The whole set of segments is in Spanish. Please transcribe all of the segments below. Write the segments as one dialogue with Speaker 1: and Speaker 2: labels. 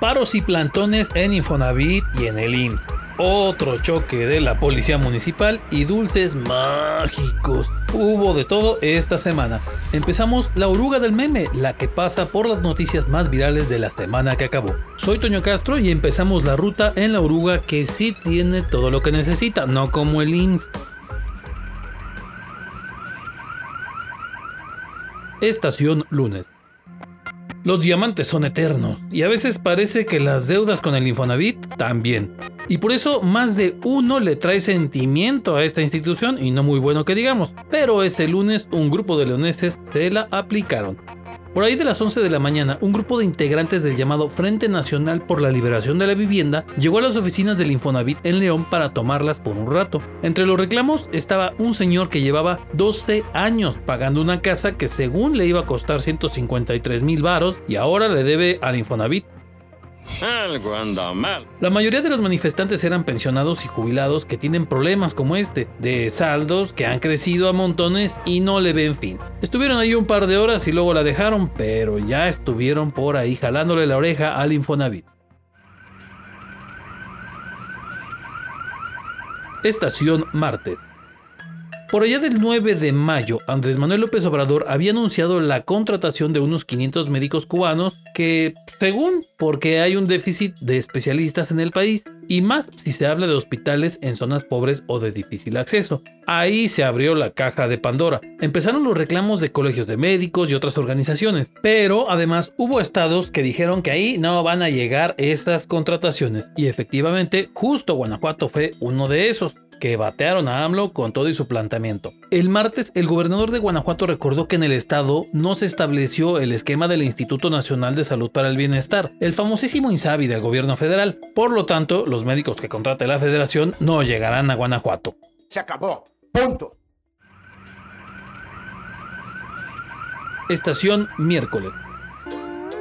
Speaker 1: paros y plantones en Infonavit y en el IMSS. Otro choque de la policía municipal y dulces mágicos. Hubo de todo esta semana. Empezamos la oruga del meme, la que pasa por las noticias más virales de la semana que acabó. Soy Toño Castro y empezamos la ruta en la oruga que sí tiene todo lo que necesita, no como el IMSS. Estación lunes. Los diamantes son eternos y a veces parece que las deudas con el Infonavit también. Y por eso más de uno le trae sentimiento a esta institución y no muy bueno que digamos. Pero ese lunes un grupo de leoneses se la aplicaron. Por ahí de las 11 de la mañana, un grupo de integrantes del llamado Frente Nacional por la Liberación de la Vivienda llegó a las oficinas del Infonavit en León para tomarlas por un rato. Entre los reclamos estaba un señor que llevaba 12 años pagando una casa que según le iba a costar 153 mil varos y ahora le debe al Infonavit
Speaker 2: algo anda mal.
Speaker 1: La mayoría de los manifestantes eran pensionados y jubilados que tienen problemas como este, de saldos que han crecido a montones y no le ven fin. Estuvieron ahí un par de horas y luego la dejaron, pero ya estuvieron por ahí jalándole la oreja al Infonavit. Estación Martes. Por allá del 9 de mayo, Andrés Manuel López Obrador había anunciado la contratación de unos 500 médicos cubanos que, según, porque hay un déficit de especialistas en el país, y más si se habla de hospitales en zonas pobres o de difícil acceso. Ahí se abrió la caja de Pandora. Empezaron los reclamos de colegios de médicos y otras organizaciones, pero además hubo estados que dijeron que ahí no van a llegar estas contrataciones, y efectivamente, justo Guanajuato fue uno de esos que batearon a AMLO con todo y su planteamiento. El martes, el gobernador de Guanajuato recordó que en el estado no se estableció el esquema del Instituto Nacional de Salud para el Bienestar, el famosísimo INSABI del gobierno federal. Por lo tanto, los médicos que contrate la federación no llegarán a Guanajuato.
Speaker 3: Se acabó. Punto.
Speaker 1: Estación miércoles.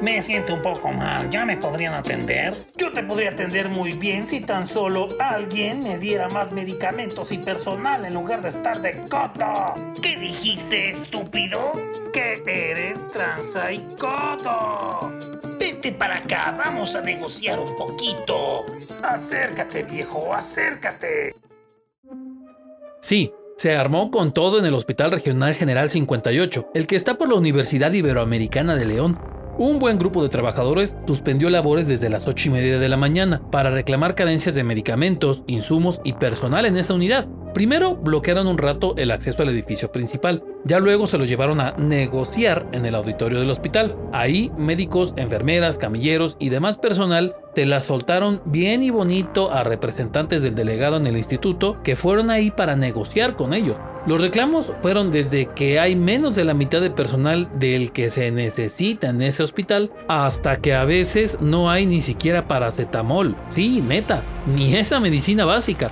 Speaker 4: Me siento un poco mal, ¿ya me podrían atender? Yo te podría atender muy bien si tan solo alguien me diera más medicamentos y personal en lugar de estar de codo. ¿Qué dijiste, estúpido? Que eres tranza y codo. Vete para acá, vamos a negociar un poquito. Acércate, viejo, acércate.
Speaker 1: Sí, se armó con todo en el Hospital Regional General 58, el que está por la Universidad Iberoamericana de León. Un buen grupo de trabajadores suspendió labores desde las 8 y media de la mañana para reclamar carencias de medicamentos, insumos y personal en esa unidad. Primero bloquearon un rato el acceso al edificio principal, ya luego se lo llevaron a negociar en el auditorio del hospital. Ahí médicos, enfermeras, camilleros y demás personal te la soltaron bien y bonito a representantes del delegado en el instituto que fueron ahí para negociar con ellos. Los reclamos fueron desde que hay menos de la mitad de personal del que se necesita en ese hospital hasta que a veces no hay ni siquiera paracetamol. Sí, neta, ni esa medicina básica.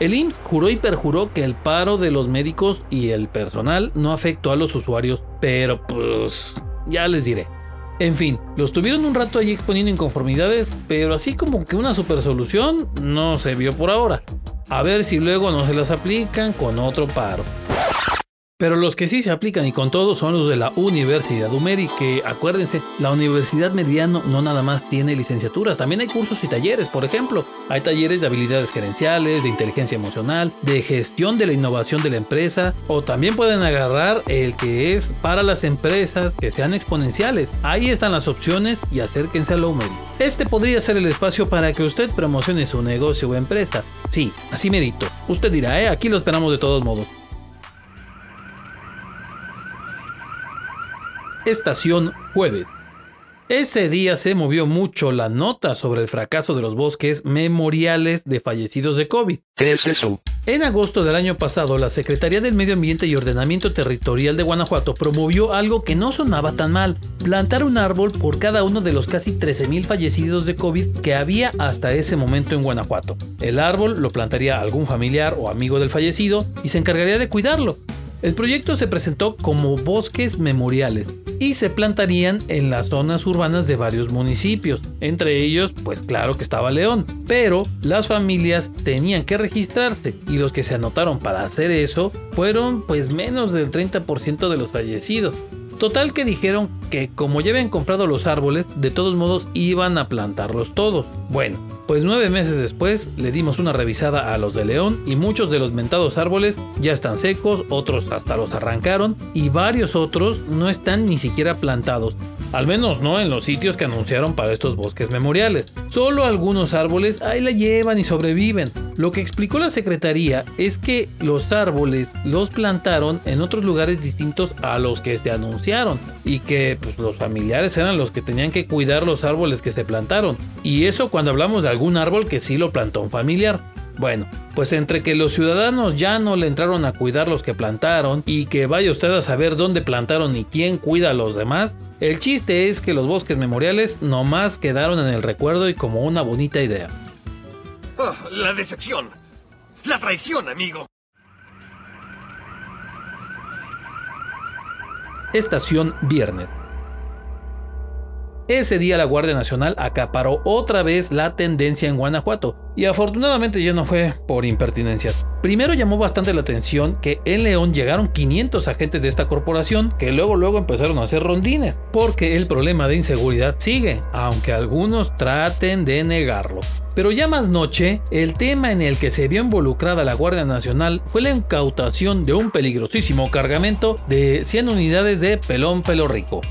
Speaker 1: El IMSS juró y perjuró que el paro de los médicos y el personal no afectó a los usuarios, pero pues ya les diré. En fin, los tuvieron un rato allí exponiendo inconformidades, pero así como que una super solución no se vio por ahora. A ver si luego no se las aplican con otro paro. Pero los que sí se aplican y con todo son los de la Universidad Umeri, que acuérdense, la Universidad Mediano no nada más tiene licenciaturas, también hay cursos y talleres, por ejemplo. Hay talleres de habilidades gerenciales, de inteligencia emocional, de gestión de la innovación de la empresa, o también pueden agarrar el que es para las empresas que sean exponenciales. Ahí están las opciones y acérquense a la Umeri. Este podría ser el espacio para que usted promocione su negocio o empresa. Sí, así medito. Usted dirá, ¿eh? aquí lo esperamos de todos modos. Estación Jueves. Ese día se movió mucho la nota sobre el fracaso de los bosques memoriales de fallecidos de COVID.
Speaker 2: ¿Qué es eso?
Speaker 1: En agosto del año pasado, la Secretaría del Medio Ambiente y Ordenamiento Territorial de Guanajuato promovió algo que no sonaba tan mal, plantar un árbol por cada uno de los casi 13.000 fallecidos de COVID que había hasta ese momento en Guanajuato. El árbol lo plantaría algún familiar o amigo del fallecido y se encargaría de cuidarlo. El proyecto se presentó como bosques memoriales y se plantarían en las zonas urbanas de varios municipios. Entre ellos, pues claro que estaba León, pero las familias tenían que registrarse y los que se anotaron para hacer eso fueron pues menos del 30% de los fallecidos. Total que dijeron que como ya habían comprado los árboles, de todos modos iban a plantarlos todos. Bueno, pues nueve meses después le dimos una revisada a los de León y muchos de los mentados árboles ya están secos, otros hasta los arrancaron y varios otros no están ni siquiera plantados. Al menos no en los sitios que anunciaron para estos bosques memoriales. Solo algunos árboles ahí la llevan y sobreviven. Lo que explicó la secretaría es que los árboles los plantaron en otros lugares distintos a los que se anunciaron y que pues, los familiares eran los que tenían que cuidar los árboles que se plantaron. Y eso cuando hablamos de algún árbol que sí lo plantó un familiar. Bueno, pues entre que los ciudadanos ya no le entraron a cuidar los que plantaron y que vaya usted a saber dónde plantaron y quién cuida a los demás, el chiste es que los bosques memoriales nomás quedaron en el recuerdo y como una bonita idea.
Speaker 3: Oh, la decepción. La traición, amigo.
Speaker 1: Estación Viernes. Ese día la Guardia Nacional acaparó otra vez la tendencia en Guanajuato y afortunadamente ya no fue por impertinencias. Primero llamó bastante la atención que en León llegaron 500 agentes de esta corporación que luego luego empezaron a hacer rondines, porque el problema de inseguridad sigue, aunque algunos traten de negarlo. Pero ya más noche, el tema en el que se vio involucrada la Guardia Nacional fue la incautación de un peligrosísimo cargamento de 100 unidades de pelón pelo rico.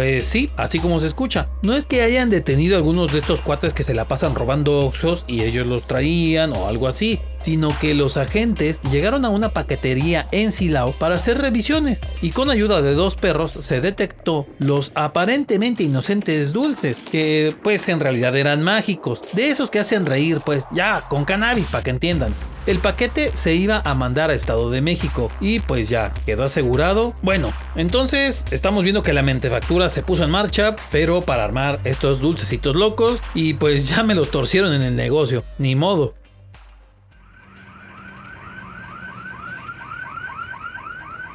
Speaker 1: Pues sí, así como se escucha. No es que hayan detenido algunos de estos cuates que se la pasan robando oxos y ellos los traían o algo así, sino que los agentes llegaron a una paquetería en Silao para hacer revisiones y con ayuda de dos perros se detectó los aparentemente inocentes dulces, que pues en realidad eran mágicos, de esos que hacen reír pues ya con cannabis para que entiendan. El paquete se iba a mandar a Estado de México y pues ya quedó asegurado. Bueno, entonces estamos viendo que la mentefactura se puso en marcha, pero para armar estos dulcecitos locos y pues ya me los torcieron en el negocio, ni modo.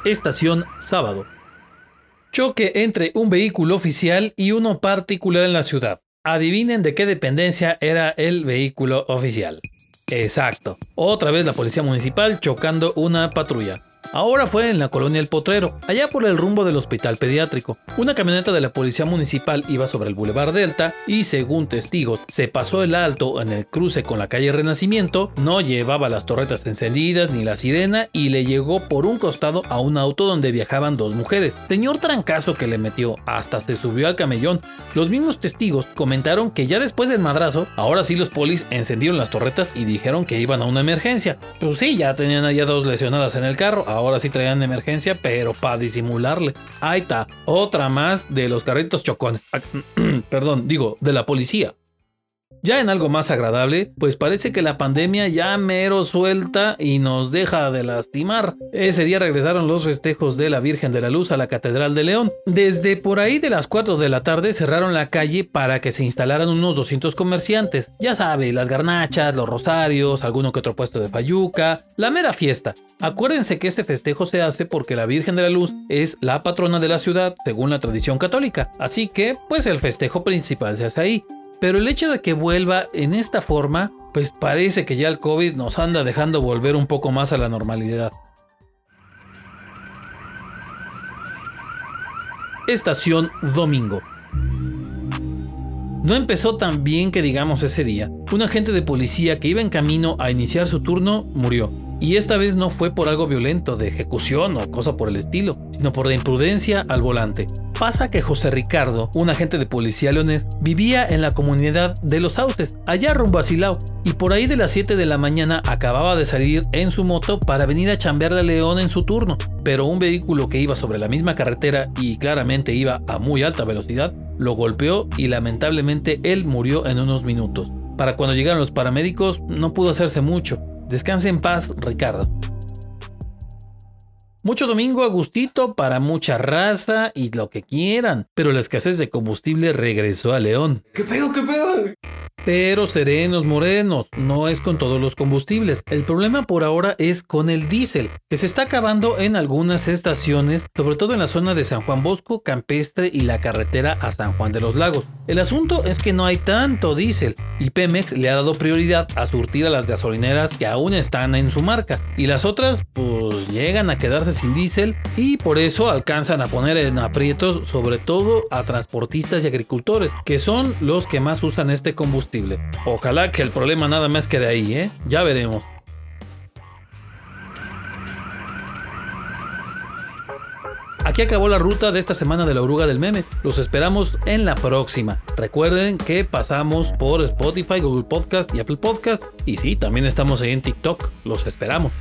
Speaker 1: Estación sábado. Choque entre un vehículo oficial y uno particular en la ciudad. Adivinen de qué dependencia era el vehículo oficial. Exacto. Otra vez la policía municipal chocando una patrulla. Ahora fue en la colonia El Potrero, allá por el rumbo del hospital pediátrico. Una camioneta de la policía municipal iba sobre el Boulevard Delta y, según testigos, se pasó el alto en el cruce con la calle Renacimiento, no llevaba las torretas encendidas ni la sirena y le llegó por un costado a un auto donde viajaban dos mujeres. Señor trancazo que le metió, hasta se subió al camellón. Los mismos testigos comentaron que ya después del madrazo, ahora sí los polis encendieron las torretas y dijeron que iban a una emergencia. Pues sí, ya tenían allá dos lesionadas en el carro, ahora sí traían emergencia, pero para disimularle. Ahí está, otra más de los carritos chocones. Perdón, digo, de la policía. Ya en algo más agradable, pues parece que la pandemia ya mero suelta y nos deja de lastimar. Ese día regresaron los festejos de la Virgen de la Luz a la Catedral de León. Desde por ahí de las 4 de la tarde cerraron la calle para que se instalaran unos 200 comerciantes. Ya sabe, las garnachas, los rosarios, alguno que otro puesto de fayuca, la mera fiesta. Acuérdense que este festejo se hace porque la Virgen de la Luz es la patrona de la ciudad según la tradición católica. Así que, pues el festejo principal se hace ahí. Pero el hecho de que vuelva en esta forma, pues parece que ya el COVID nos anda dejando volver un poco más a la normalidad. Estación Domingo. No empezó tan bien que digamos ese día. Un agente de policía que iba en camino a iniciar su turno murió. Y esta vez no fue por algo violento, de ejecución o cosa por el estilo, sino por la imprudencia al volante. Pasa que José Ricardo, un agente de policía leonés, vivía en la comunidad de Los Sauces, allá rumbo a Silao, y por ahí de las 7 de la mañana acababa de salir en su moto para venir a chambearle a León en su turno, pero un vehículo que iba sobre la misma carretera y claramente iba a muy alta velocidad, lo golpeó y lamentablemente él murió en unos minutos. Para cuando llegaron los paramédicos no pudo hacerse mucho, Descanse en paz, Ricardo. Mucho domingo a gustito para mucha raza y lo que quieran, pero la escasez de combustible regresó a León.
Speaker 3: ¿Qué pedo, qué pedo?
Speaker 1: Pero serenos morenos, no es con todos los combustibles. El problema por ahora es con el diésel, que se está acabando en algunas estaciones, sobre todo en la zona de San Juan Bosco, Campestre y la carretera a San Juan de los Lagos. El asunto es que no hay tanto diésel y Pemex le ha dado prioridad a surtir a las gasolineras que aún están en su marca y las otras pues llegan a quedarse sin diésel y por eso alcanzan a poner en aprietos sobre todo a transportistas y agricultores que son los que más usan este Ojalá que el problema nada más quede ahí, ¿eh? Ya veremos. Aquí acabó la ruta de esta semana de la oruga del meme. Los esperamos en la próxima. Recuerden que pasamos por Spotify, Google Podcast y Apple Podcast. Y sí, también estamos ahí en TikTok. Los esperamos.